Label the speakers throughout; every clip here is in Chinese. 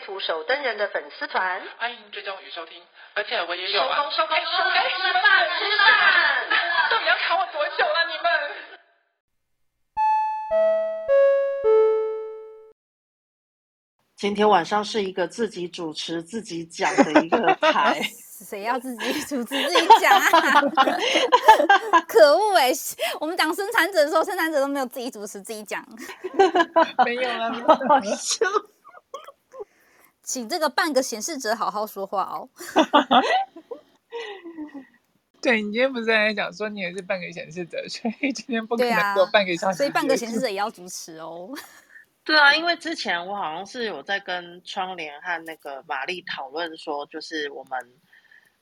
Speaker 1: 图手灯人的粉丝团，
Speaker 2: 欢迎追踪与收听。而且我也有啊，
Speaker 1: 收工收工收工，
Speaker 2: 吃饭吃饭，到底要卡我多久了啊，你们？
Speaker 3: 今天晚上是一个自己主持自己讲的一个 台，
Speaker 4: 谁要自己主持自己讲啊？可恶哎！我们讲生产者的时候，生产者都没有自己主持自己讲，
Speaker 2: 没有啊，
Speaker 3: 好笑。
Speaker 4: 请这个半个显示者好好说话哦。
Speaker 2: 对，你今天不是在讲说你也是半个显示者，所以今天不可能做半个小时，
Speaker 4: 所以半个显示者也要主持哦。
Speaker 3: 对啊，因为之前我好像是有在跟窗帘和那个玛丽讨论说，就是我们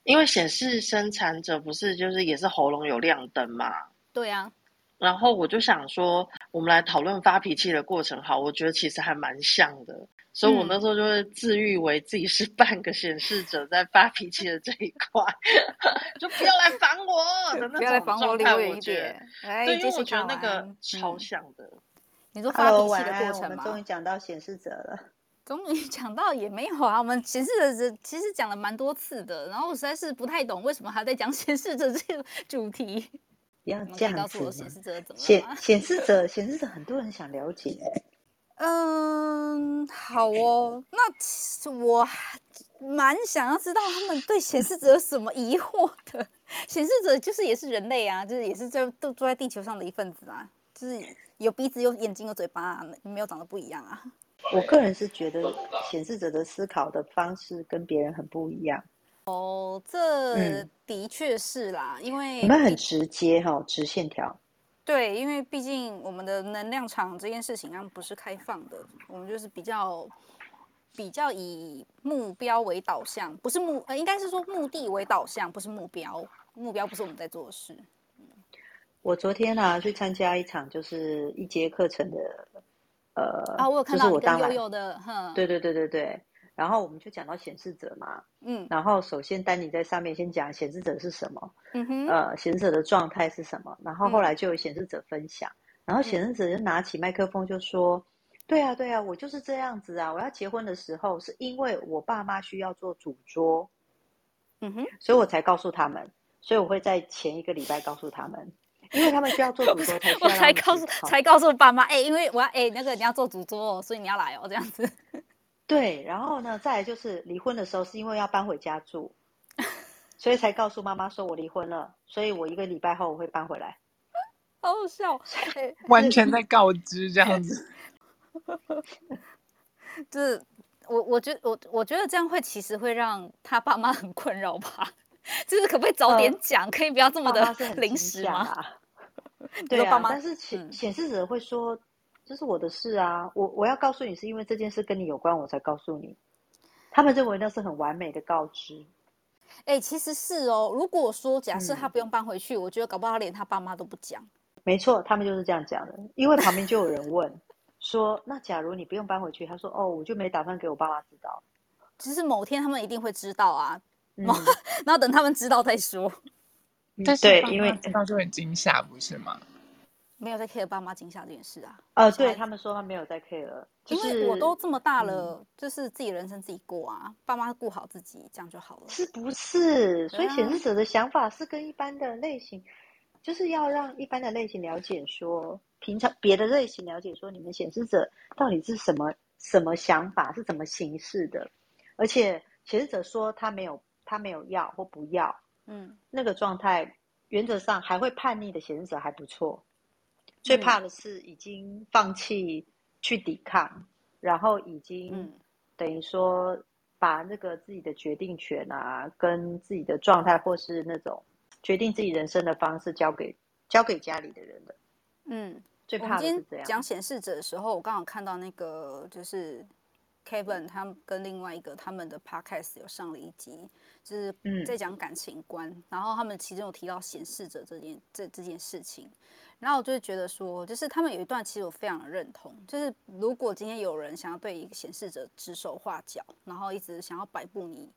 Speaker 3: 因为显示生产者不是就是也是喉咙有亮灯嘛？
Speaker 4: 对啊。
Speaker 3: 然后我就想说，我们来讨论发脾气的过程，好，我觉得其实还蛮像的。所以我那时候就会自喻为自己是半个显示者，在发脾气的这一块，就不要来烦我的那种状态。不要来烦我，离我远一点。对，因为我觉得那个超像的。嗯、
Speaker 4: 你说发脾气的过程吗？
Speaker 5: 我们终于讲到显示者了。
Speaker 4: 终于讲到也没有啊，我们显示者其实讲了蛮多次的，然后我实在是不太懂为什么还在讲显示者这个主题。
Speaker 5: 不要这样子。
Speaker 4: 显示者怎么？
Speaker 5: 显显示者显示者很多人想了解。
Speaker 4: 嗯，好哦。那其实我蛮想要知道他们对显示者有什么疑惑的。显示者就是也是人类啊，就是也是在都住在地球上的一份子啊，就是有鼻子、有眼睛、有嘴巴啊，没有长得不一样啊。
Speaker 5: 我个人是觉得显示者的思考的方式跟别人很不一样。
Speaker 4: 哦，这的确是啦，嗯、因为
Speaker 5: 你们很直接哈，直线条。
Speaker 4: 对，因为毕竟我们的能量场这件事情，它不是开放的，我们就是比较比较以目标为导向，不是目呃，应该是说目的为导向，不是目标，目标不是我们在做的事。
Speaker 5: 我昨天呢、啊、去参加一场就是一节课程的，呃，
Speaker 4: 啊，我有看到你跟悠悠的，哼，
Speaker 5: 对对对对对。然后我们就讲到显示者嘛，嗯，然后首先丹尼在上面先讲显示者是什么，嗯哼，呃，显示者的状态是什么，然后后来就有显示者分享，嗯、然后显示者就拿起麦克风就说，嗯、对啊对啊，我就是这样子啊，我要结婚的时候是因为我爸妈需要做主桌，嗯哼，所以我才告诉他们，所以我会在前一个礼拜告诉他们，因为他们需要做主桌 才我才告诉
Speaker 4: 才告诉爸妈，哎，因为我要哎那个你要做主桌哦，所以你要来哦这样子。
Speaker 5: 对，然后呢，再来就是离婚的时候，是因为要搬回家住，所以才告诉妈妈说我离婚了，所以我一个礼拜后我会搬回来。
Speaker 4: 好好笑，
Speaker 2: 完全在告知这样子。
Speaker 4: 就是我，我觉得我我觉得这样会其实会让他爸妈很困扰吧。就是可不可以早点讲，呃、可以不要这么的临时吗？
Speaker 5: 对啊，但是显显示者会说。这是我的事啊，我我要告诉你，是因为这件事跟你有关，我才告诉你。他们认为那是很完美的告知。
Speaker 4: 哎、欸，其实是哦。如果说假设他不用搬回去，嗯、我觉得搞不好他连他爸妈都不讲。
Speaker 5: 没错，他们就是这样讲的。因为旁边就有人问说：“那假如你不用搬回去？”他说：“哦，我就没打算给我爸妈知道。”
Speaker 4: 其实某天他们一定会知道啊，嗯、然后等他们知道再说。
Speaker 2: 但是对，因为知道就很惊吓，不是吗？
Speaker 4: 没有在 care 爸妈惊吓这件事啊！
Speaker 5: 呃，对他们说他没有在 care，就是
Speaker 4: 因为我都这么大了，嗯、就是自己人生自己过啊，爸妈顾好自己，这样就好了。
Speaker 5: 是不是？所以显示者的想法是跟一般的类型，啊、就是要让一般的类型了解说，平常别的类型了解说，你们显示者到底是什么什么想法，是怎么形式的？而且显示者说他没有他没有要或不要，嗯，那个状态原则上还会叛逆的显示者还不错。最怕的是已经放弃去抵抗，嗯、然后已经等于说把那个自己的决定权啊，跟自己的状态或是那种决定自己人生的方式交给交给家里的人的。嗯，最怕的是这样。
Speaker 4: 讲显示者的时候，我刚好看到那个就是 Kevin 他们跟另外一个他们的 podcast 有上了一集，就是在讲感情观，嗯、然后他们其中有提到显示者这件这这件事情，然后我就会觉得说，就是他们有一段其实我非常的认同，就是如果今天有人想要对一个显示者指手画脚，然后一直想要摆布你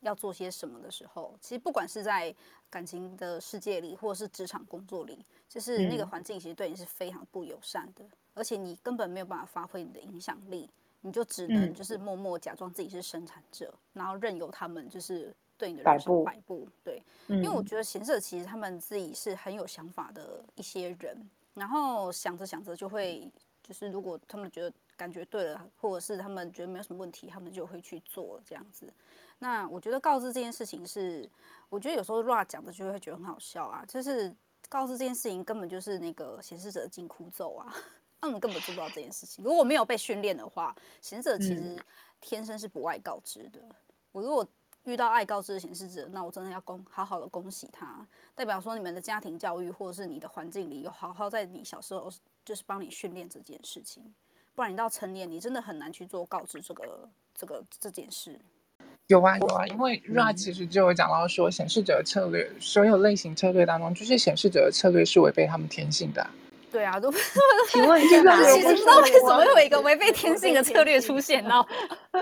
Speaker 4: 要做些什么的时候，其实不管是在感情的世界里，或者是职场工作里，就是那个环境其实对你是非常不友善的，嗯、而且你根本没有办法发挥你的影响力。你就只能就是默默假装自己是生产者，嗯、然后任由他们就是对你的人生摆布，对，嗯、因为我觉得显示者其实他们自己是很有想法的一些人，然后想着想着就会就是如果他们觉得感觉对了，或者是他们觉得没有什么问题，他们就会去做这样子。那我觉得告知这件事情是，我觉得有时候 Ra 讲的就会觉得很好笑啊，就是告知这件事情根本就是那个显示者的紧箍咒啊。他们根本做不到这件事情。如果没有被训练的话，显示者其实天生是不爱告知的。嗯、我如果遇到爱告知的显示者，那我真的要恭好好的恭喜他，代表说你们的家庭教育或者是你的环境里有好好在你小时候就是帮你训练这件事情，不然你到成年你真的很难去做告知这个这个这件事。
Speaker 2: 有啊有啊，因为 Ra 其实就有讲到说，显示者的策略，所有类型策略当中，就是显示者的策略是违背他们天性的、啊。
Speaker 4: 对啊，都
Speaker 5: 请问一下，
Speaker 4: 其实不知道为什么会有一个违背天性的策略出现呢？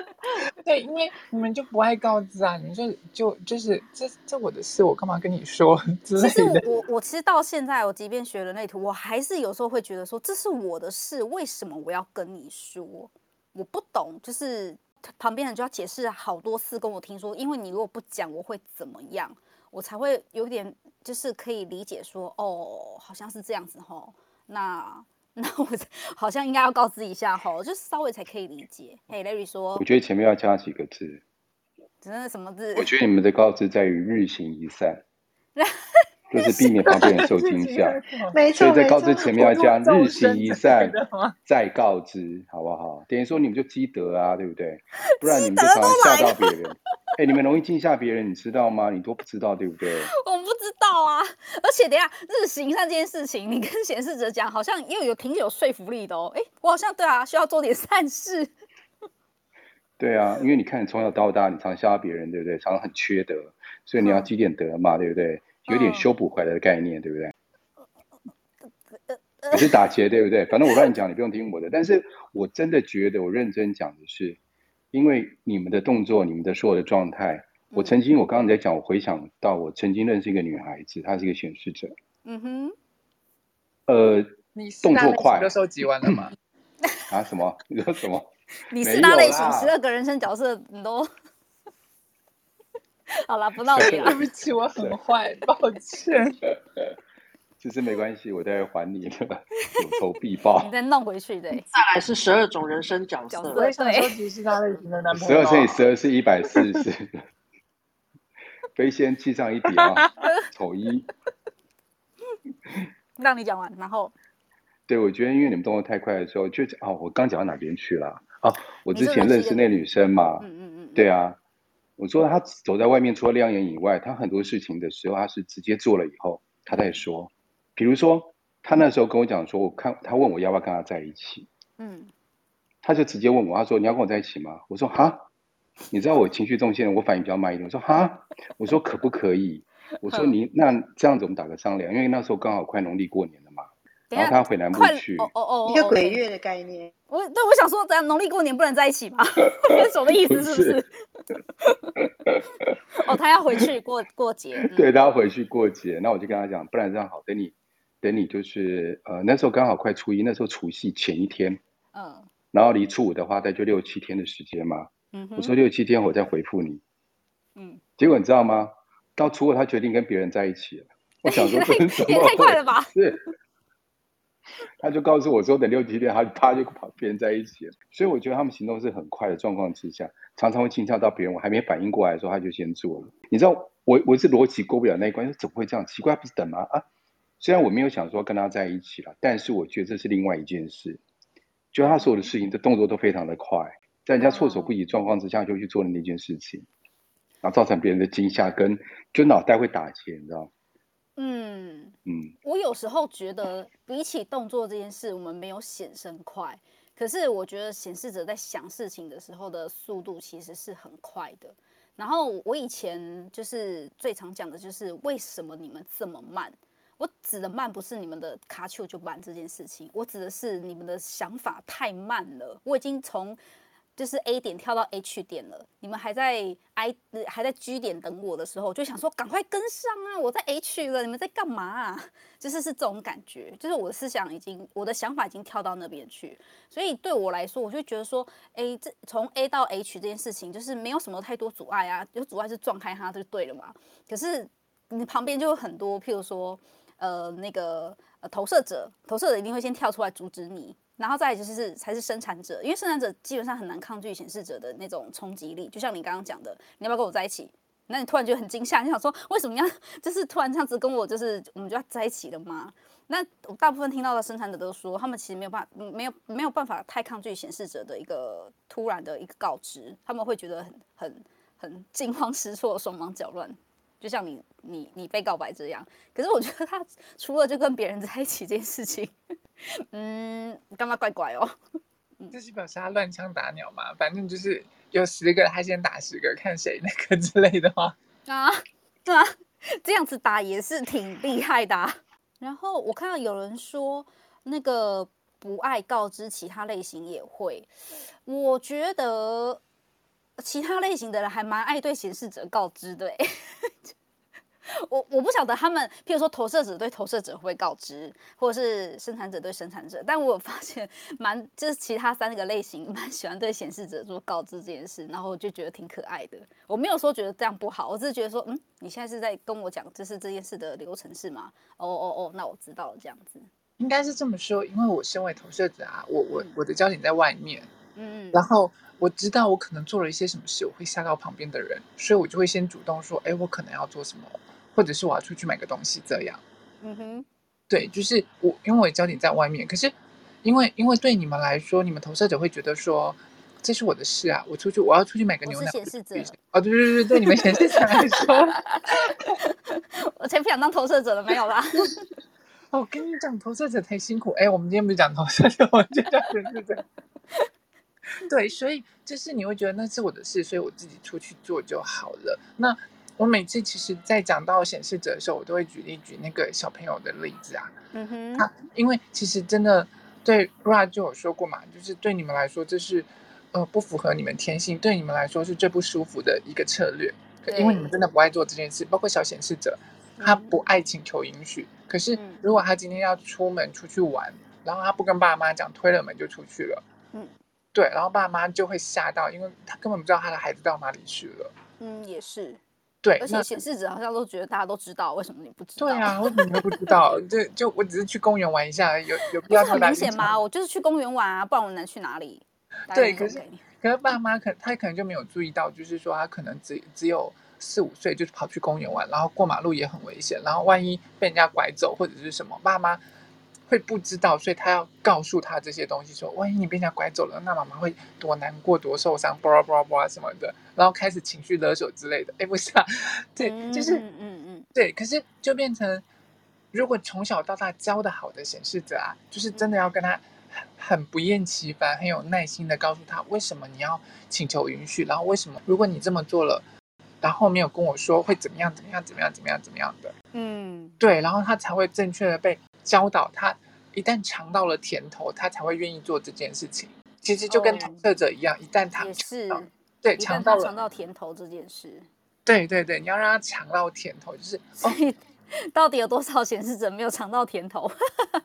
Speaker 2: 对，因为你们就不爱告知啊，你就就就是这这我的事，我干嘛跟你说 之类的？
Speaker 4: 其实我我其实到现在，我即便学人类图，我还是有时候会觉得说，这是我的事，为什么我要跟你说？我不懂，就是旁边人就要解释好多次跟我听说，因为你如果不讲，我会怎么样？我才会有点就是可以理解说，哦，好像是这样子吼。那那我好像应该要告知一下哈，就稍微才可以理解。嘿，Larry 说，
Speaker 6: 我觉得前面要加几个字，
Speaker 4: 真的什么字？
Speaker 6: 我觉得你们的告知在于日行一善，就是避免旁边人受惊吓。没错，所以在告知前面要加日行一善，再告知，好不好？等于说你们就积德啊，对不对？不然你们就常常吓到别人。哎、欸，你们容易惊吓别人，你知道吗？你都不知道，对不对？
Speaker 4: 我不知道啊。而且等下日行善这件事情，你跟显示者讲，好像又有挺有说服力的哦。哎、欸，我好像对啊，需要做点善事。
Speaker 6: 对啊，因为你看，你从小到大，你常吓别人，对不对？常常很缺德，所以你要积点德嘛，对不对？有点修补回来的概念，对不对？你是打劫，对不对？反正我乱讲，你不用听我的。但是我真的觉得，我认真讲的是。因为你们的动作，你们的所有的状态，我曾经，我刚刚在讲，我回想到我曾经认识一个女孩子，她是一个显示者。嗯哼。呃，你动作快，
Speaker 2: 都收集完了吗？
Speaker 6: 啊？什么？你说什么？
Speaker 4: 你四大类型十二个人生角色，你都 好了，不闹你了。
Speaker 2: 对不起，我很坏，抱歉。
Speaker 6: 其实没关系，我再还你的，有仇必报。
Speaker 4: 你再弄回去的。再
Speaker 3: 来是十二种人生角色，
Speaker 2: 我也想收集其他类型的男朋友。
Speaker 6: 十二乘以十二是一百四十。飞仙记上一笔啊，丑一。
Speaker 4: 让你讲完，然后。
Speaker 6: 对，我觉得因为你们动作太快的时候，就哦，我刚讲到哪边去了？哦，我之前认识那女生嘛，嗯嗯嗯，对啊，我说她走在外面，除了亮眼以外，她很多事情的时候，她是直接做了以后，她再说。比如说，他那时候跟我讲说，我看他问我要不要跟他在一起，嗯，他就直接问我，他说你要跟我在一起吗？我说哈，你知道我情绪中线，我反应比较慢一点。我说哈，我说可不可以？我说你那这样子我们打个商量，因为那时候刚好快农历过年了嘛，然后他回南部去，
Speaker 5: 哦哦，一个鬼月的概念。
Speaker 4: 我对我想说，咱农历过年不能在一起吗？分手的意思是不是？哦，他要回去过过节，
Speaker 6: 对，他要回去过节，那我就跟他讲，不然这样好，等你。等你就是呃那时候刚好快初一，那时候除夕前一天，嗯，然后离初五的话，大概就六七天的时间嘛，嗯，我说六七天我再回复你，嗯，结果你知道吗？到初五他决定跟别人在一起了，我想说这是
Speaker 4: 也太快了吧？
Speaker 6: 是，他就告诉我说等六七天，他他就跑别人在一起了，所以我觉得他们行动是很快的状况之下，常常会倾向到别人，我还没反应过来的时候他就先做了。你知道我我是逻辑过不了那一关，说怎么会这样？奇怪，不是等吗？啊？虽然我没有想说跟他在一起了，但是我觉得这是另外一件事。就他所有的事情，这动作都非常的快，在人家措手不及状况之下就去做了那件事情，然后造成别人的惊吓，跟就脑袋会打结，你知道？嗯
Speaker 4: 嗯。我有时候觉得，比起动作这件事，我们没有显身快，可是我觉得显示者在想事情的时候的速度其实是很快的。然后我以前就是最常讲的就是为什么你们这么慢？我指的慢不是你们的卡丘就慢这件事情，我指的是你们的想法太慢了。我已经从就是 A 点跳到 H 点了，你们还在 I 还在 G 点等我的时候，就想说赶快跟上啊！我在 H 了，你们在干嘛啊？就是是这种感觉，就是我的思想已经，我的想法已经跳到那边去，所以对我来说，我就觉得说，哎，这从 A 到 H 这件事情，就是没有什么太多阻碍啊，有阻碍就撞开它就对了嘛。可是你旁边就有很多，譬如说，呃，那个呃投射者，投射者一定会先跳出来阻止你。然后再就是才是生产者，因为生产者基本上很难抗拒显示者的那种冲击力，就像你刚刚讲的，你要不要跟我在一起？那你突然觉得很惊吓，你想说为什么要就是突然这样子跟我就是我们就要在一起了吗？那大部分听到的生产者都说，他们其实没有办法，没有没有办法太抗拒显示者的一个突然的一个告知，他们会觉得很很很惊慌失措、手忙脚乱，就像你你你被告白这样。可是我觉得他除了就跟别人在一起这件事情。嗯，干嘛怪怪哦？
Speaker 2: 这是表示他乱枪打鸟嘛？反正就是有十个，他先打十个，看谁那个之类的话
Speaker 4: 啊，对啊，这样子打也是挺厉害的啊。然后我看到有人说，那个不爱告知其他类型也会，我觉得其他类型的人还蛮爱对显示者告知的。我我不晓得他们，譬如说投射者对投射者会不会告知，或者是生产者对生产者，但我有发现蛮就是其他三个类型蛮喜欢对显示者做告知这件事，然后我就觉得挺可爱的。我没有说觉得这样不好，我只是觉得说，嗯，你现在是在跟我讲这是这件事的流程是吗？哦哦哦，那我知道了，这样子
Speaker 2: 应该是这么说，因为我身为投射者啊，我我我的焦点在外面，嗯嗯，然后我知道我可能做了一些什么事，我会吓到旁边的人，所以我就会先主动说，哎，我可能要做什么。或者是我要出去买个东西，这样，嗯哼，对，就是我，因为我的焦点在外面，可是因为因为对你们来说，你们投射者会觉得说，这是我的事啊，我出去我要出去买个牛奶。
Speaker 4: 显示者
Speaker 2: 哦，对对对对，对你们显示者来说，
Speaker 4: 我才不想当投射者了，没有啦。
Speaker 2: 哦，我跟你讲，投射者太辛苦。哎，我们今天不是讲投射者，我们就讲显示者。对，所以就是你会觉得那是我的事，所以我自己出去做就好了。那。我每次其实，在讲到显示者的时候，我都会举例举那个小朋友的例子啊。嗯哼，他因为其实真的对 Ra 就有说过嘛，就是对你们来说这是呃不符合你们天性，对你们来说是最不舒服的一个策略。因为你们真的不爱做这件事，包括小显示者，他不爱请求允许。可是如果他今天要出门出去玩，然后他不跟爸妈讲，推了门就出去了。嗯，对，然后爸妈就会吓到，因为他根本不知道他的孩子到哪里去了。
Speaker 4: 嗯，也是。
Speaker 2: 对，
Speaker 4: 而且显示者好像都觉得大家都知道，为什么你不知道？
Speaker 2: 对啊，为什么你都不知道？就就我只是去公园玩一下，有有必要这么
Speaker 4: 明显吗？我就是去公园玩啊，不然我能去哪里？
Speaker 2: 对，可是可是爸妈可他可能就没有注意到，就是说他可能只只有四五岁，就是跑去公园玩，然后过马路也很危险，然后万一被人家拐走或者是什么，爸妈。会不知道，所以他要告诉他这些东西，说万一你被人家拐走了，那妈妈会多难过、多受伤，巴拉巴拉巴拉什么的，然后开始情绪勒索之类的。哎，不是啊，对，就是，嗯嗯嗯，对。可是就变成，如果从小到大教的好的显示者啊，就是真的要跟他很不厌其烦、很有耐心的告诉他，为什么你要请求允许，然后为什么如果你这么做了，然后没有跟我说会怎么样、怎么样、怎么样、怎么样、怎么样的，嗯，对，然后他才会正确的被。教导他，一旦尝到了甜头，他才会愿意做这件事情。其实就跟投射者一样，哦、一旦他
Speaker 4: 是
Speaker 2: 对尝到了
Speaker 4: 尝到甜头这件事，
Speaker 2: 对对对，你要让他尝到甜头，就是
Speaker 4: 到底有多少显示者没有尝到甜头？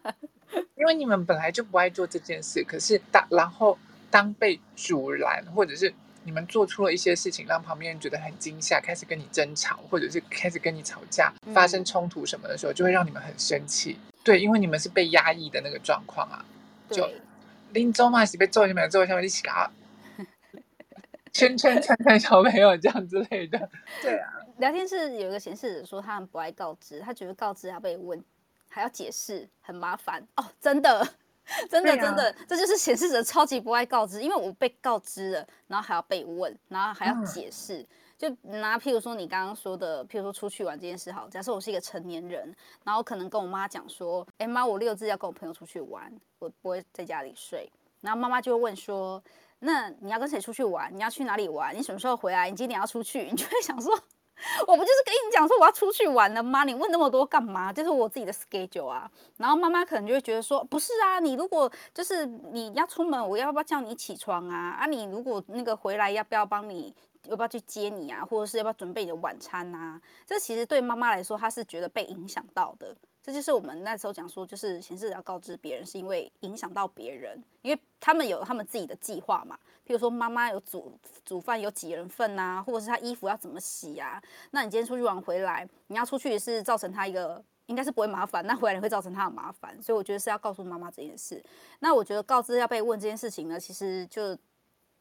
Speaker 2: 因为你们本来就不爱做这件事，可是当然后当被阻拦，或者是。你们做出了一些事情，让旁边人觉得很惊吓，开始跟你争吵，或者是开始跟你吵架，发生冲突什么的时候，嗯、就会让你们很生气。对，因为你们是被压抑的那个状况啊。就林州嘛，是被揍下面，揍下面一起搞，圈圈圈圈小朋友这样之类的。对啊。
Speaker 4: 聊天室有一个显示者说，他们不爱告知，他觉得告知要被问，还要解释，很麻烦哦，真的。真的真的，这就是显示者超级不爱告知，因为我被告知了，然后还要被问，然后还要解释。嗯、就拿譬如说你刚刚说的，譬如说出去玩这件事，好，假设我是一个成年人，然后可能跟我妈讲说，哎妈，我六日要跟我朋友出去玩，我不会在家里睡。然后妈妈就会问说：“那你要跟谁出去玩？你要去哪里玩？你什么时候回来？你今天要出去？”你就会想说。我不就是跟你讲说我要出去玩了吗？你问那么多干嘛？这是我自己的 schedule 啊。然后妈妈可能就会觉得说，不是啊，你如果就是你要出门，我要不要叫你起床啊？啊，你如果那个回来，要不要帮你？要不要去接你啊？或者是要不要准备你的晚餐啊？这其实对妈妈来说，她是觉得被影响到的。这就是我们那时候讲说，就是显示者要告知别人，是因为影响到别人，因为他们有他们自己的计划嘛。譬如说，妈妈有煮煮饭有几人份啊，或者是她衣服要怎么洗啊？那你今天出去玩回来，你要出去是造成他一个，应该是不会麻烦，那回来你会造成他的麻烦，所以我觉得是要告诉妈妈这件事。那我觉得告知要被问这件事情呢，其实就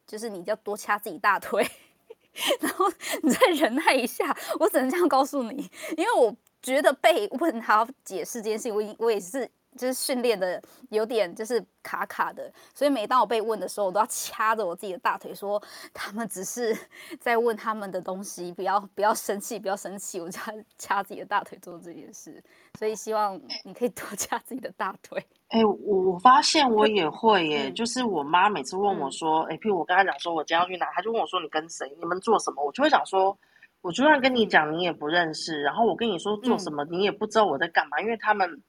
Speaker 4: 就是你要多掐自己大腿，然后你再忍耐一下。我只能这样告诉你，因为我。觉得被问还要解释这件事情，我我也是就是训练的有点就是卡卡的，所以每当我被问的时候，我都要掐着我自己的大腿，说他们只是在问他们的东西，不要不要生气，不要生气，我就要掐自己的大腿做这件事。所以希望你可以多掐自己的大腿。
Speaker 3: 哎、欸，我我发现我也会 耶，嗯、就是我妈每次问我说，哎、嗯，譬如我跟她讲说我今天要去哪，她就问我说你跟谁，你们做什么，我就会想说。我就算跟你讲，你也不认识。然后我跟你说做什么，你也不知道我在干嘛，嗯、因为他们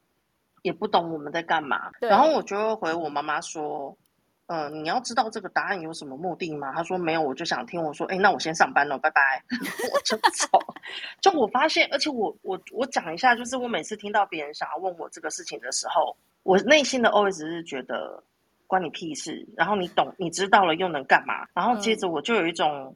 Speaker 3: 也不懂我们在干嘛。然后我就会回我妈妈说：“嗯、呃，你要知道这个答案有什么目的吗？”她说：“没有，我就想听。”我说：“哎，那我先上班了，拜拜。”我就走。就我发现，而且我我我讲一下，就是我每次听到别人想要问我这个事情的时候，我内心的 always 是觉得关你屁事。然后你懂，你知道了又能干嘛？然后接着我就有一种。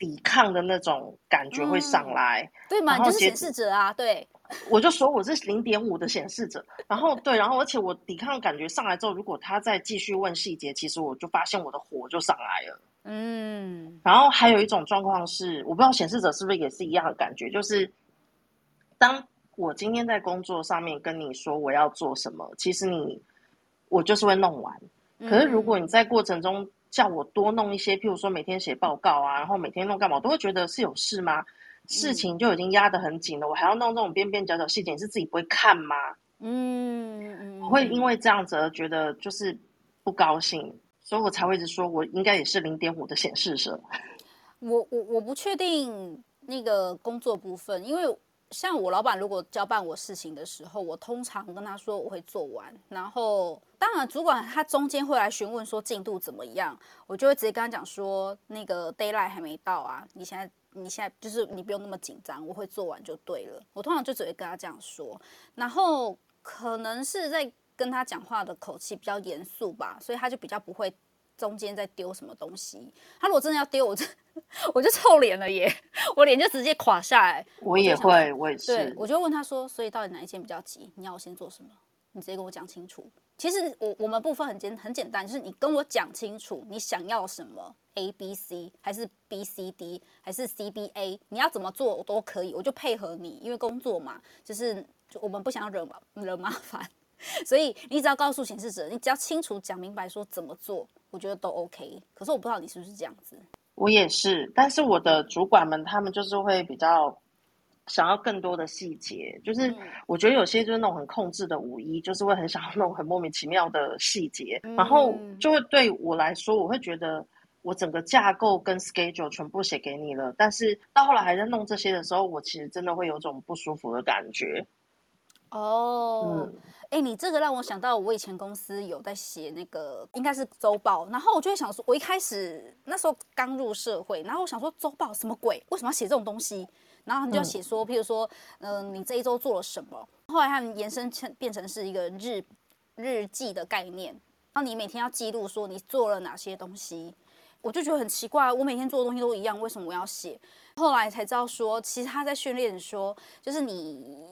Speaker 3: 嗯抵抗的那种感觉会上来，
Speaker 4: 嗯、对吗？你就是显示者啊，对。
Speaker 3: 我就说我是零点五的显示者，然后对，然后而且我抵抗感觉上来之后，如果他再继续问细节，其实我就发现我的火就上来了。嗯。然后还有一种状况是，我不知道显示者是不是也是一样的感觉，就是当我今天在工作上面跟你说我要做什么，其实你我就是会弄完。可是如果你在过程中，叫我多弄一些，譬如说每天写报告啊，然后每天弄干嘛，我都会觉得是有事吗？事情就已经压得很紧了，我还要弄这种边边角角细节，你是自己不会看吗？嗯嗯，我会因为这样子而觉得就是不高兴，所以我才会一直说我应该也是零点五的显示者。
Speaker 4: 我我我不确定那个工作部分，因为。像我老板如果交办我事情的时候，我通常跟他说我会做完，然后当然主管他中间会来询问说进度怎么样，我就会直接跟他讲说那个 deadline 还没到啊，你现在你现在就是你不用那么紧张，我会做完就对了。我通常就只会跟他这样说，然后可能是在跟他讲话的口气比较严肃吧，所以他就比较不会。中间在丢什么东西？他如果真的要丢，我就我就臭脸了耶！我脸就直接垮下来。
Speaker 3: 我也会，我也是。
Speaker 4: 对，我就问他说：“所以到底哪一件比较急？你要我先做什么？你直接跟我讲清楚。”其实我我们部分很简很简单，就是你跟我讲清楚你想要什么，A B C 还是 B C D 还是 C B A，你要怎么做我都可以，我就配合你，因为工作嘛，就是就我们不想惹惹麻烦。所以你只要告诉显示者，你只要清楚讲明白说怎么做，我觉得都 OK。可是我不知道你是不是这样子。
Speaker 3: 我也是，但是我的主管们他们就是会比较想要更多的细节，就是我觉得有些就是那种很控制的五一，就是会很想要那种很莫名其妙的细节，嗯、然后就会对我来说，我会觉得我整个架构跟 schedule 全部写给你了，但是到后来还在弄这些的时候，我其实真的会有种不舒服的感觉。
Speaker 4: 哦。嗯哎、欸，你这个让我想到，我以前公司有在写那个，应该是周报，然后我就会想说，我一开始那时候刚入社会，然后我想说周报什么鬼？为什么要写这种东西？然后你就要写说，譬如说，嗯、呃，你这一周做了什么？后来他们延伸成变成是一个日日记的概念，然后你每天要记录说你做了哪些东西，我就觉得很奇怪，我每天做的东西都一样，为什么我要写？后来才知道说，其实他在训练说，就是你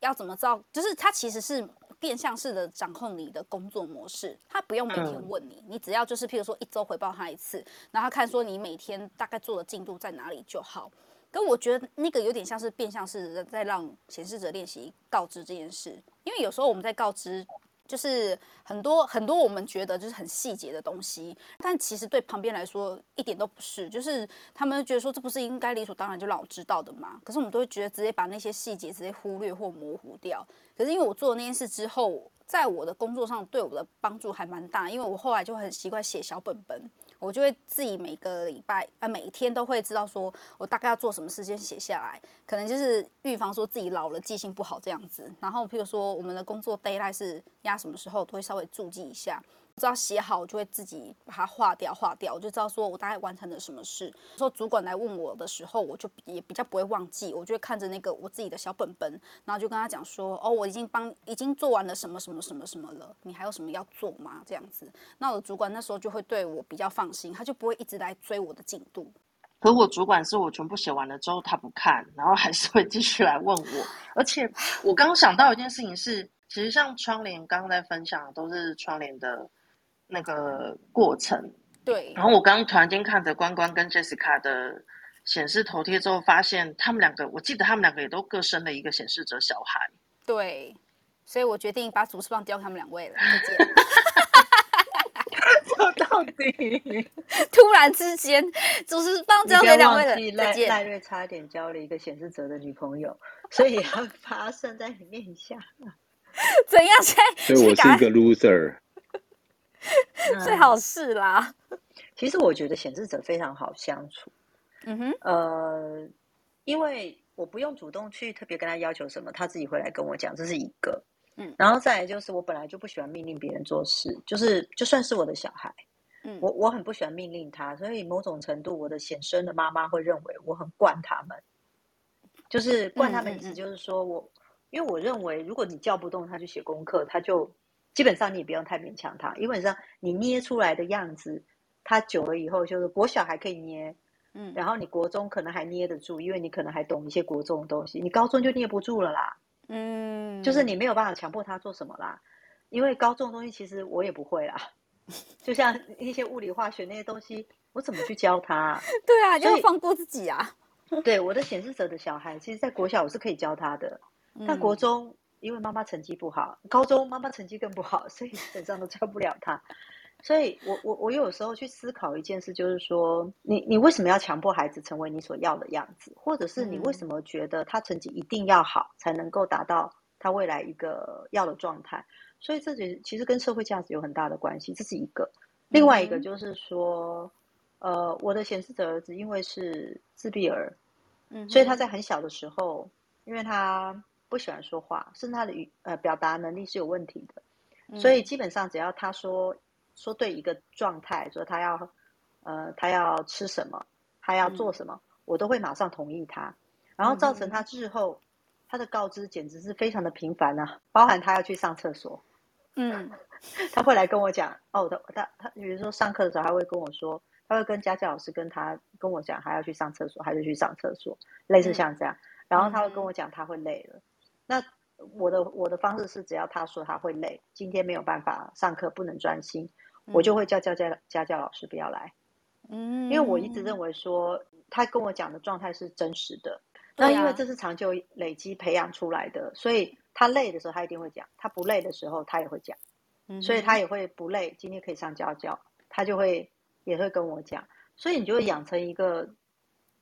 Speaker 4: 要怎么造，就是他其实是。变相式的掌控你的工作模式，他不用每天问你，你只要就是譬如说一周回报他一次，然后他看说你每天大概做的进度在哪里就好。跟我觉得那个有点像是变相式的在让显示者练习告知这件事，因为有时候我们在告知。就是很多很多我们觉得就是很细节的东西，但其实对旁边来说一点都不是。就是他们觉得说，这不是应该理所当然就让我知道的嘛？可是我们都会觉得直接把那些细节直接忽略或模糊掉。可是因为我做了那件事之后，在我的工作上对我的帮助还蛮大，因为我后来就很习惯写小本本，我就会自己每个礼拜啊每一天都会知道说我大概要做什么事先写下来，可能就是预防说自己老了记性不好这样子。然后譬如说我们的工作 deadline 是压什么时候，都会稍微注记一下。知道写好，我就会自己把它划掉，划掉，我就知道说我大概完成了什么事。说主管来问我的时候，我就也比较不会忘记，我就会看着那个我自己的小本本，然后就跟他讲说，哦，我已经帮已经做完了什么什么什么什么了，你还有什么要做吗？这样子，那我的主管那时候就会对我比较放心，他就不会一直来追我的进度。
Speaker 3: 可我主管是我全部写完了之后他不看，然后还是会继续来问我。而且我刚刚想到一件事情是，其实像窗帘刚刚在分享的都是窗帘的。那个过程，
Speaker 4: 对。
Speaker 3: 然后我刚刚突然间看着关关跟 Jessica 的显示头贴之后，发现他们两个，我记得他们两个也都各生了一个显示者小孩。
Speaker 4: 对，所以我决定把主持棒交给他们两位了。再见。
Speaker 2: 说到底，
Speaker 4: 突然之间，主持棒交给两位了。再见。
Speaker 5: 赖瑞差点交了一个显示者的女朋友，所以要发生在你面下。
Speaker 4: 怎样？现在
Speaker 6: 所以我是一个 loser。
Speaker 4: 最好是啦。
Speaker 5: 其实我觉得显示者非常好相处。
Speaker 4: 嗯哼。
Speaker 5: 呃，因为我不用主动去特别跟他要求什么，他自己会来跟我讲，这是一个。
Speaker 4: 嗯。
Speaker 5: 然后再来就是，我本来就不喜欢命令别人做事，就是就算是我的小孩，
Speaker 4: 嗯，
Speaker 5: 我我很不喜欢命令他，所以某种程度，我的显生的妈妈会认为我很惯他们。就是惯他们意思就是说我，我因为我认为，如果你叫不动他去写功课，他就。基本上你也不用太勉强他，基本上你捏出来的样子，他久了以后就是国小还可以捏，
Speaker 4: 嗯，
Speaker 5: 然后你国中可能还捏得住，因为你可能还懂一些国中的东西，你高中就捏不住了啦，
Speaker 4: 嗯，
Speaker 5: 就是你没有办法强迫他做什么啦，因为高中的东西其实我也不会啦，就像一些物理化学那些东西，我怎么去教他啊？
Speaker 4: 对啊，就要放过自己啊。
Speaker 5: 对，我的显示者的小孩，其实，在国小我是可以教他的，但国中。嗯因为妈妈成绩不好，高中妈妈成绩更不好，所以基本上都教不了他。所以我我我有时候去思考一件事，就是说，你你为什么要强迫孩子成为你所要的样子，或者是你为什么觉得他成绩一定要好才能够达到他未来一个要的状态？所以这其实跟社会价值有很大的关系，这是一个。另外一个就是说，呃，我的显示者儿子因为是自闭儿，嗯，所以他在很小的时候，因为他。不喜欢说话，甚至他的语呃表达能力是有问题的，嗯、所以基本上只要他说说对一个状态，说他要呃他要吃什么，他要做什么，嗯、我都会马上同意他，然后造成他日后、嗯、他的告知简直是非常的频繁啊，包含他要去上厕所，
Speaker 4: 嗯，
Speaker 5: 他会来跟我讲哦，他他他比如说上课的时候，他会跟我说，他会跟家教老师跟他跟我讲，他要去上厕所，他就去上厕所，类似像这样，嗯、然后他会跟我讲他会累了。那我的我的方式是，只要他说他会累，今天没有办法上课，不能专心，嗯、我就会叫家教家教老师不要来。
Speaker 4: 嗯，
Speaker 5: 因为我一直认为说他跟我讲的状态是真实的。那、啊、因为这是长久累积培养出来的，所以他累的时候他一定会讲，他不累的时候他也会讲。嗯，所以他也会不累，今天可以上家教，他就会也会跟我讲。所以你就会养成一个，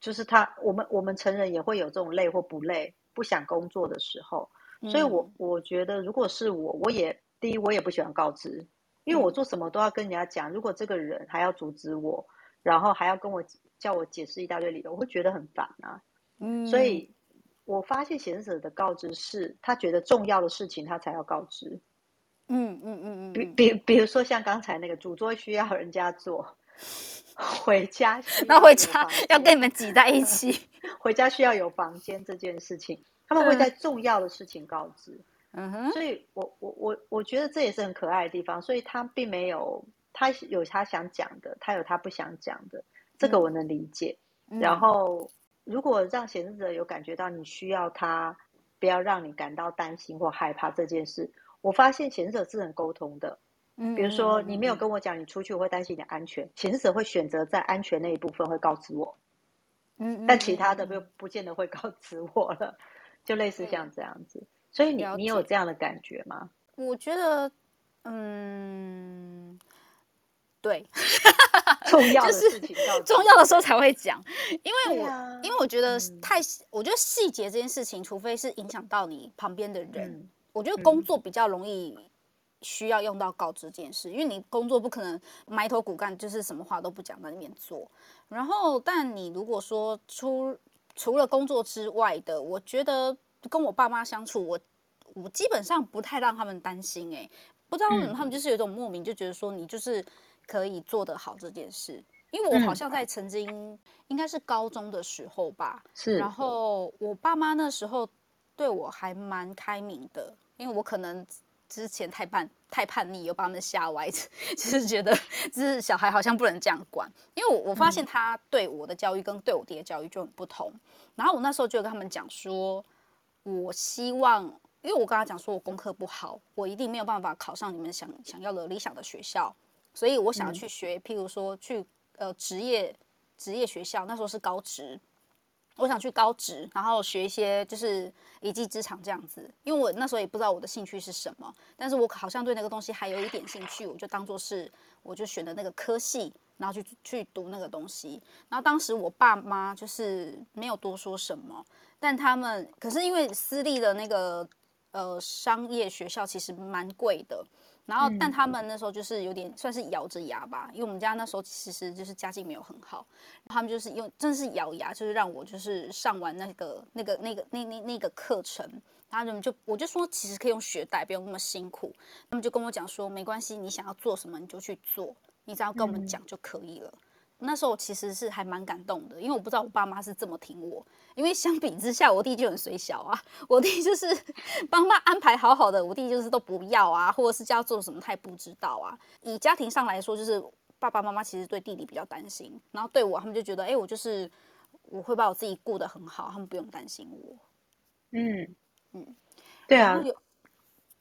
Speaker 5: 就是他我们我们成人也会有这种累或不累。不想工作的时候，所以我我觉得，如果是我，我也第一，我也不喜欢告知，因为我做什么都要跟人家讲。如果这个人还要阻止我，然后还要跟我叫我解释一大堆理由，我会觉得很烦啊。
Speaker 4: 嗯，
Speaker 5: 所以我发现显示者的告知是他觉得重要的事情，他才要告知。
Speaker 4: 嗯嗯嗯嗯，
Speaker 5: 比比比如说像刚才那个主桌需要人家做，回家
Speaker 4: 那回家要跟你们挤在一起。
Speaker 5: 回家需要有房间这件事情，他们会在重要的事情告知。
Speaker 4: 嗯哼，
Speaker 5: 所以我我我我觉得这也是很可爱的地方。所以他并没有，他有他想讲的，他有他不想讲的，这个我能理解。
Speaker 4: 嗯、
Speaker 5: 然后，如果让显示者有感觉到你需要他，不要让你感到担心或害怕这件事，我发现显示者是很沟通的。
Speaker 4: 嗯，
Speaker 5: 比如说你没有跟我讲你出去我会担心你的安全，显示者会选择在安全那一部分会告知我。
Speaker 4: 嗯，
Speaker 5: 但其他的不不见得会告知我了，就类似像这样子。所以你你有这样的感觉吗？
Speaker 4: 我觉得，嗯，对，
Speaker 5: 重要的事情
Speaker 4: 就是 重要的时候才会讲，因为我、
Speaker 5: 啊、
Speaker 4: 因为我觉得太，我觉得细节这件事情，除非是影响到你旁边的人，
Speaker 5: 嗯、
Speaker 4: 我觉得工作比较容易需要用到告知这件事，因为你工作不可能埋头苦干，就是什么话都不讲在里面做。然后，但你如果说除除了工作之外的，我觉得跟我爸妈相处，我我基本上不太让他们担心、欸。哎，不知道为什么他们就是有一种莫名就觉得说你就是可以做得好这件事。因为我好像在曾经应该是高中的时候吧，
Speaker 5: 是，
Speaker 4: 然后我爸妈那时候对我还蛮开明的，因为我可能。之前太叛太叛逆，又把他们吓歪，就是觉得就是小孩好像不能这样管。因为我我发现他对我的教育跟对我爹的教育就很不同。然后我那时候就跟他们讲说，我希望，因为我跟他讲说我功课不好，我一定没有办法考上你们想想要的理想的学校，所以我想要去学，譬如说去呃职业职业学校，那时候是高职。我想去高职，然后学一些就是一技之长这样子，因为我那时候也不知道我的兴趣是什么，但是我好像对那个东西还有一点兴趣，我就当做是我就选的那个科系，然后去去读那个东西。然后当时我爸妈就是没有多说什么，但他们可是因为私立的那个呃商业学校其实蛮贵的。然后，但他们那时候就是有点算是咬着牙吧，因为我们家那时候其实就是家境没有很好，他们就是用真的是咬牙，就是让我就是上完那个那个那个那那那个课程，然后他们就我就说其实可以用学贷，不用那么辛苦，他们就跟我讲说没关系，你想要做什么你就去做，你只要跟我们讲就可以了。那时候其实是还蛮感动的，因为我不知道我爸妈是这么挺我。因为相比之下，我弟就很随小啊，我弟就是 帮他安排好好的，我弟就是都不要啊，或者是叫他做什么他也不知道啊。以家庭上来说，就是爸爸妈妈其实对弟弟比较担心，然后对我他们就觉得，哎，我就是我会把我自己顾得很好，他们不用担心我。
Speaker 5: 嗯嗯，对啊。
Speaker 4: 有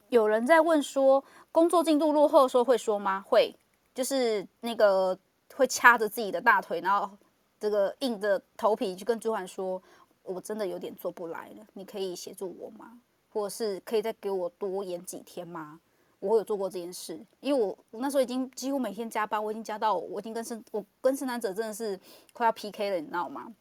Speaker 4: 有人在问说，工作进度落后的时候会说吗？会，就是那个。会掐着自己的大腿，然后这个硬着头皮去跟主管说：“我真的有点做不来了，你可以协助我吗？或者是可以再给我多延几天吗？”我有做过这件事，因为我我那时候已经几乎每天加班，我已经加到我已经跟生我跟生产者真的是快要 PK 了，你知道吗？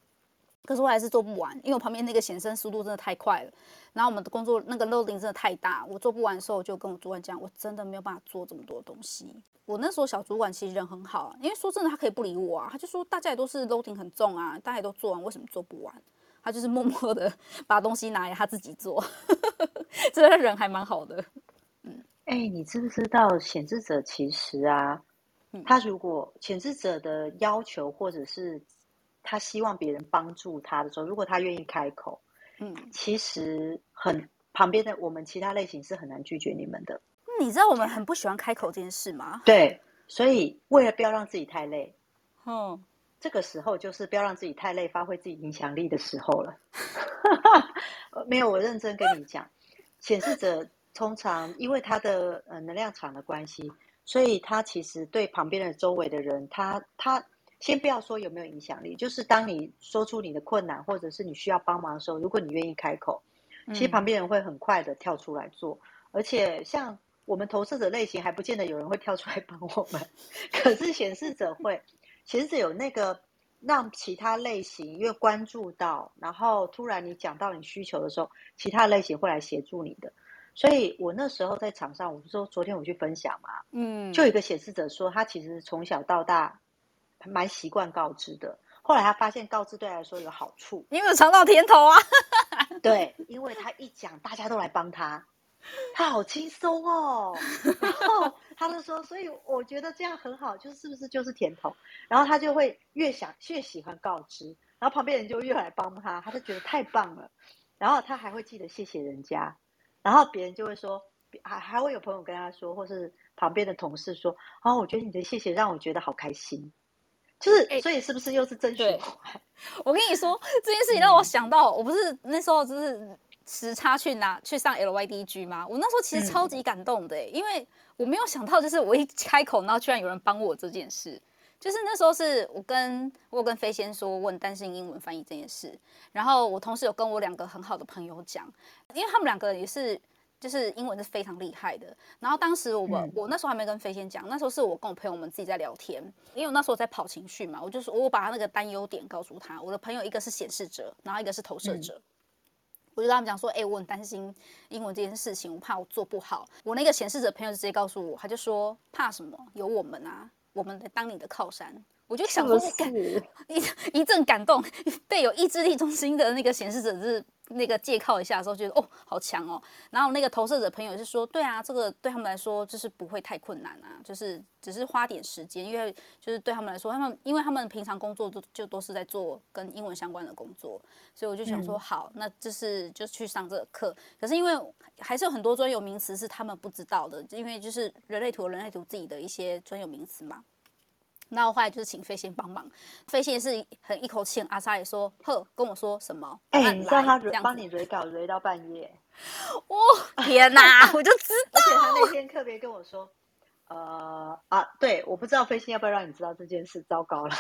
Speaker 4: 可是我还是做不完，因为我旁边那个显生速度真的太快了，然后我们的工作那个 loading 真的太大，我做不完的时候，我就跟我主管讲，我真的没有办法做这么多东西。我那时候小主管其实人很好，因为说真的，他可以不理我啊，他就说大家也都是 loading 很重啊，大家也都做完，为什么做不完？他就是默默的 把东西拿来他自己做，这个人还蛮好的。
Speaker 5: 嗯，哎，你知不知道显示者其实啊，他如果显示者的要求或者是他希望别人帮助他的时候，如果他愿意开口，嗯，其实很旁边的我们其他类型是很难拒绝你们的。
Speaker 4: 你知道我们很不喜欢开口这件事吗？
Speaker 5: 对，所以为了不要让自己太累，嗯，这个时候就是不要让自己太累，发挥自己影响力的时候了。没有，我认真跟你讲，显示者通常因为他的呃能量场的关系，所以他其实对旁边的周围的人，他他先不要说有没有影响力，就是当你说出你的困难或者是你需要帮忙的时候，如果你愿意开口，其实旁边人会很快的跳出来做，嗯、而且像。我们投射者类型还不见得有人会跳出来帮我们，可是显示者会，显示者有那个让其他类型越关注到，然后突然你讲到你需求的时候，其他类型会来协助你的。所以我那时候在场上，我不是说昨天我去分享嘛，嗯，就有一个显示者说他其实从小到大蛮习惯告知的，后来他发现告知对他来说有好处，
Speaker 4: 你有没有尝到甜头啊？
Speaker 5: 对，因为他一讲，大家都来帮他。他好轻松哦，然后他就说，所以我觉得这样很好，就是不是就是甜头？然后他就会越想越喜欢告知，然后旁边人就越来帮他，他就觉得太棒了。然后他还会记得谢谢人家，然后别人就会说，还还会有朋友跟他说，或是旁边的同事说，哦，我觉得你的谢谢让我觉得好开心，就是所以是不是又是真循环？
Speaker 4: 我跟你说这件事情让我想到，我不是那时候就是。时差去拿去上 LYDG 吗？我那时候其实超级感动的，嗯，因为我没有想到，就是我一开口，然后居然有人帮我这件事。就是那时候是我跟我有跟飞仙说问担心英文翻译这件事，然后我同时有跟我两个很好的朋友讲，因为他们两个也是就是英文是非常厉害的。然后当时我们，嗯，我那时候还没跟飞仙讲，那时候是我跟我朋友们自己在聊天，因为我那时候在跑情绪嘛，我就说我把他那个担忧点告诉他，我的朋友一个是显示者，然后一个是投射者。嗯我就跟他们讲说，哎、欸，我很担心英文这件事情，我怕我做不好。我那个显示者朋友就直接告诉我，他就说怕什么？有我们啊，我们来当你的靠山。我就想说，感一 一阵感动，被有意志力中心的那个显示者就是那个借靠一下的时候，觉得哦好强哦。然后那个投射者朋友是说，对啊，这个对他们来说就是不会太困难啊，就是只是花点时间，因为就是对他们来说，他们因为他们平常工作都就都是在做跟英文相关的工作，所以我就想说，好，那就是就去上这个课。可是因为还是有很多专有名词是他们不知道的，因为就是人类图人类图自己的一些专有名词嘛。那我后来就是请飞仙帮忙，飞仙是很一口气很阿莎也说，呵，跟我说什么？
Speaker 5: 哎、欸，你知道他帮你 re 稿 re 到半夜？
Speaker 4: 哦，天哪，我就知道。
Speaker 5: 而且他那天特别跟我说，呃啊，对，我不知道飞仙要不要让你知道这件事，糟糕了。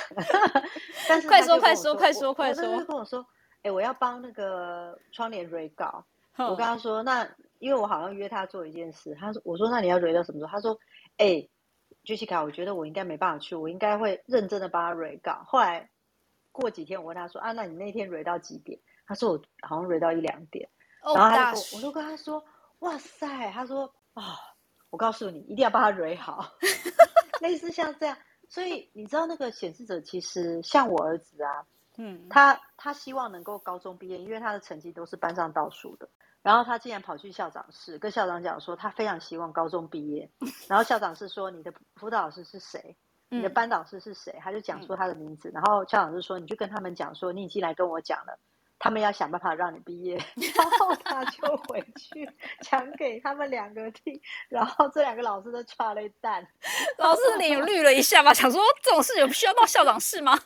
Speaker 5: 但是
Speaker 4: 快说快说快说快说，
Speaker 5: 他就跟我说，哎、欸，我要帮那个窗帘 re 稿。我跟他说，那因为我好像约他做一件事，他说，我说那你要 re 到什么时候？他说，哎、欸。Jessica，我觉得我应该没办法去，我应该会认真的帮他 re 稿。后来过几天，我问他说：“啊，那你那天 re 到几点？”他说：“我好像 re 到一两点。Oh, ”然后他就我，我就跟他说：“哇塞！”他说：“啊、哦，我告诉你，一定要帮他 re 好。”类似像这样，所以你知道那个显示者其实像我儿子啊，嗯，他他希望能够高中毕业，因为他的成绩都是班上倒数的。然后他竟然跑去校长室跟校长讲说，他非常希望高中毕业。然后校长是说：“你的辅导老师是谁？你的班导师是谁？”他就讲出他的名字。然后校长就说：“你就跟他们讲说，你已经来跟我讲了，他们要想办法让你毕业。”然后他就回去讲给他们两个听。然后这两个老师都抓了一蛋，
Speaker 4: 老师的脸有绿了一下吧，想说这种事有需要到校长室吗？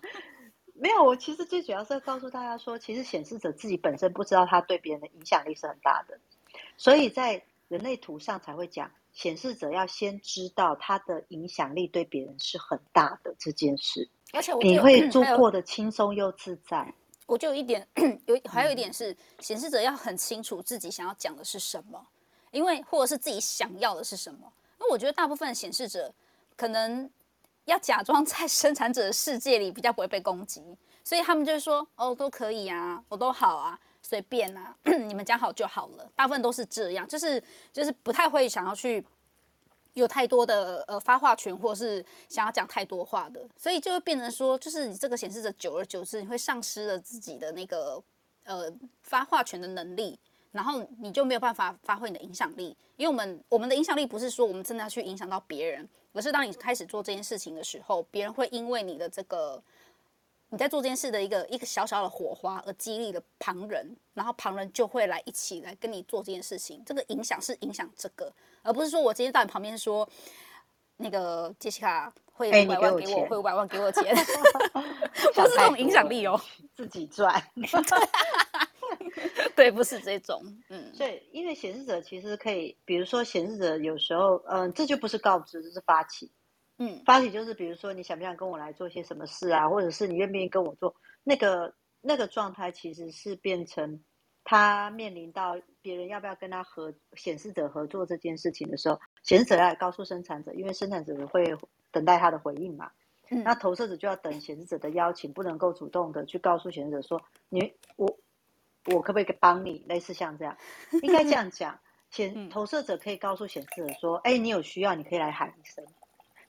Speaker 5: 没有，我其实最主要是要告诉大家说，其实显示者自己本身不知道他对别人的影响力是很大的，所以在人类图上才会讲，显示者要先知道他的影响力对别人是很大的这件事。
Speaker 4: 而且我
Speaker 5: 你会做过的轻松又自在。
Speaker 4: 我就有一点，有 还有一点是，显示者要很清楚自己想要讲的是什么，因为或者是自己想要的是什么。那我觉得大部分显示者可能。要假装在生产者的世界里比较不会被攻击，所以他们就说：“哦，都可以啊，我都好啊，随便啊，你们讲好就好了。”大部分都是这样，就是就是不太会想要去有太多的呃发话权，或是想要讲太多话的，所以就会变成说，就是你这个显示者久而久之，你会丧失了自己的那个呃发话权的能力，然后你就没有办法发挥你的影响力，因为我们我们的影响力不是说我们真的要去影响到别人。而是当你开始做这件事情的时候，别人会因为你的这个你在做这件事的一个一个小小的火花而激励了旁人，然后旁人就会来一起来跟你做这件事情。这个影响是影响这个，而不是说我今天到你旁边说那个杰西卡会五百万给我，会五百万给我钱，不是这种影响力哦，
Speaker 5: 自己赚。
Speaker 4: 对，不是这种，嗯，
Speaker 5: 对，因为显示者其实可以，比如说显示者有时候，嗯、呃，这就不是告知，这是发起，嗯，发起就是比如说你想不想跟我来做些什么事啊，或者是你愿不愿意跟我做那个那个状态，其实是变成他面临到别人要不要跟他合显示者合作这件事情的时候，显示者要来告诉生产者，因为生产者会等待他的回应嘛，嗯，那投射者就要等显示者的邀请，不能够主动的去告诉显示者说你我。我可不可以帮你？类似像这样，应该这样讲。显投射者可以告诉显示者说：“哎、欸，你有需要，你可以来喊一声。”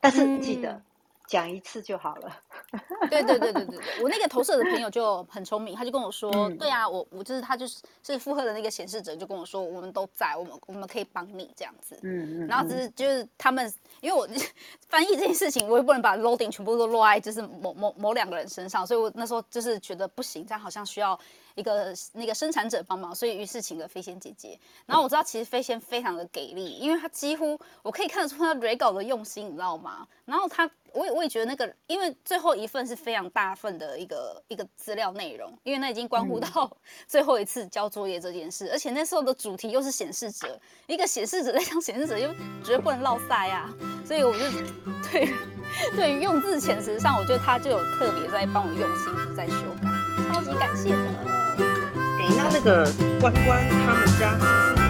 Speaker 5: 但是记得。嗯讲一次就好了。
Speaker 4: 对对对对对对，我那个投射的朋友就很聪明，他就跟我说：“嗯、对啊，我我就是他就是是附和的那个显示者，就跟我说，我们都在，我们我们可以帮你这样子。嗯”嗯嗯。然后只是就是他们，因为我翻译这件事情，我也不能把 loading 全部都落在就是某某某两个人身上，所以我那时候就是觉得不行，这样好像需要一个那个生产者帮忙，所以于是请了飞仙姐姐。然后我知道其实飞仙非常的给力，因为她几乎我可以看得出她 re 稿的用心，你知道吗？然后她。我也我也觉得那个，因为最后一份是非常大份的一个一个资料内容，因为那已经关乎到 最后一次交作业这件事，而且那时候的主题又是显示者，一个显示者在讲显示者，又绝对不能落赛啊，所以我就对对于用字遣词上，我觉得他就有特别在帮我用心在修改，超级感谢的。
Speaker 7: 哎，那那个关关他们家？